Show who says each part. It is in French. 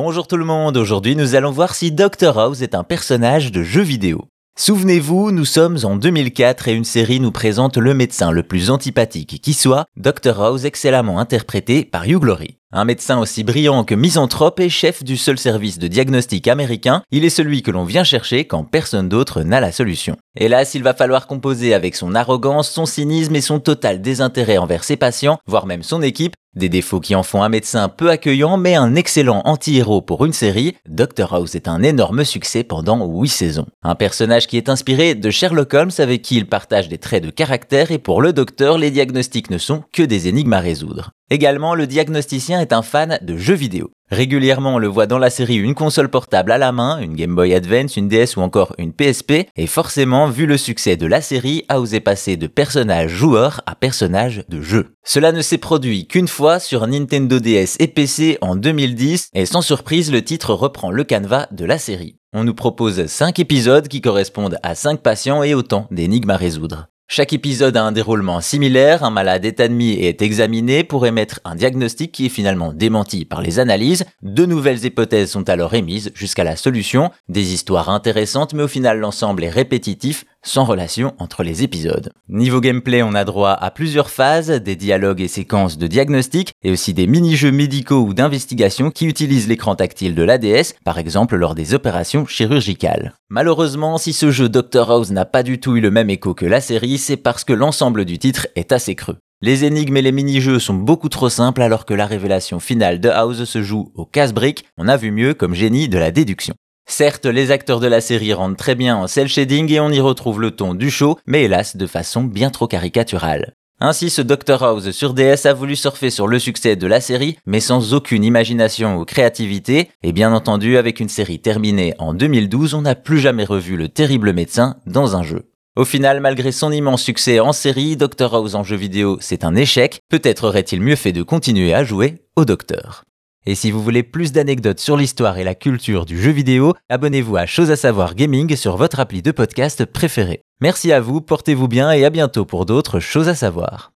Speaker 1: Bonjour tout le monde, aujourd'hui nous allons voir si Dr House est un personnage de jeu vidéo. Souvenez-vous, nous sommes en 2004 et une série nous présente le médecin le plus antipathique qui soit, Dr House excellemment interprété par Hugh Glory. Un médecin aussi brillant que misanthrope et chef du seul service de diagnostic américain, il est celui que l'on vient chercher quand personne d'autre n'a la solution. Hélas, il va falloir composer avec son arrogance, son cynisme et son total désintérêt envers ses patients, voire même son équipe, des défauts qui en font un médecin peu accueillant mais un excellent anti-héros pour une série, Dr House est un énorme succès pendant 8 saisons. Un personnage qui est inspiré de Sherlock Holmes avec qui il partage des traits de caractère et pour le docteur, les diagnostics ne sont que des énigmes à résoudre. Également, le diagnosticien est un fan de jeux vidéo. Régulièrement, on le voit dans la série une console portable à la main, une Game Boy Advance, une DS ou encore une PSP, et forcément, vu le succès de la série, a osé passer de personnage joueur à personnage de jeu. Cela ne s'est produit qu'une fois sur Nintendo DS et PC en 2010, et sans surprise, le titre reprend le canevas de la série. On nous propose 5 épisodes qui correspondent à 5 patients et autant d'énigmes à résoudre. Chaque épisode a un déroulement similaire, un malade est admis et est examiné pour émettre un diagnostic qui est finalement démenti par les analyses, de nouvelles hypothèses sont alors émises jusqu'à la solution, des histoires intéressantes mais au final l'ensemble est répétitif, sans relation entre les épisodes. Niveau gameplay, on a droit à plusieurs phases, des dialogues et séquences de diagnostic, et aussi des mini-jeux médicaux ou d'investigation qui utilisent l'écran tactile de l'ADS, par exemple lors des opérations chirurgicales. Malheureusement, si ce jeu Dr House n'a pas du tout eu le même écho que la série, c'est parce que l'ensemble du titre est assez creux. Les énigmes et les mini-jeux sont beaucoup trop simples alors que la révélation finale de House se joue au casse-brique, on a vu mieux comme génie de la déduction. Certes, les acteurs de la série rendent très bien en cel shading et on y retrouve le ton du show, mais hélas de façon bien trop caricaturale. Ainsi, ce Dr House sur DS a voulu surfer sur le succès de la série, mais sans aucune imagination ou créativité, et bien entendu, avec une série terminée en 2012, on n'a plus jamais revu le terrible médecin dans un jeu. Au final, malgré son immense succès en série, Dr House en jeu vidéo, c'est un échec. Peut-être aurait-il mieux fait de continuer à jouer au Docteur. Et si vous voulez plus d'anecdotes sur l'histoire et la culture du jeu vidéo, abonnez-vous à Chose à savoir gaming sur votre appli de podcast préféré. Merci à vous, portez-vous bien et à bientôt pour d'autres choses à savoir.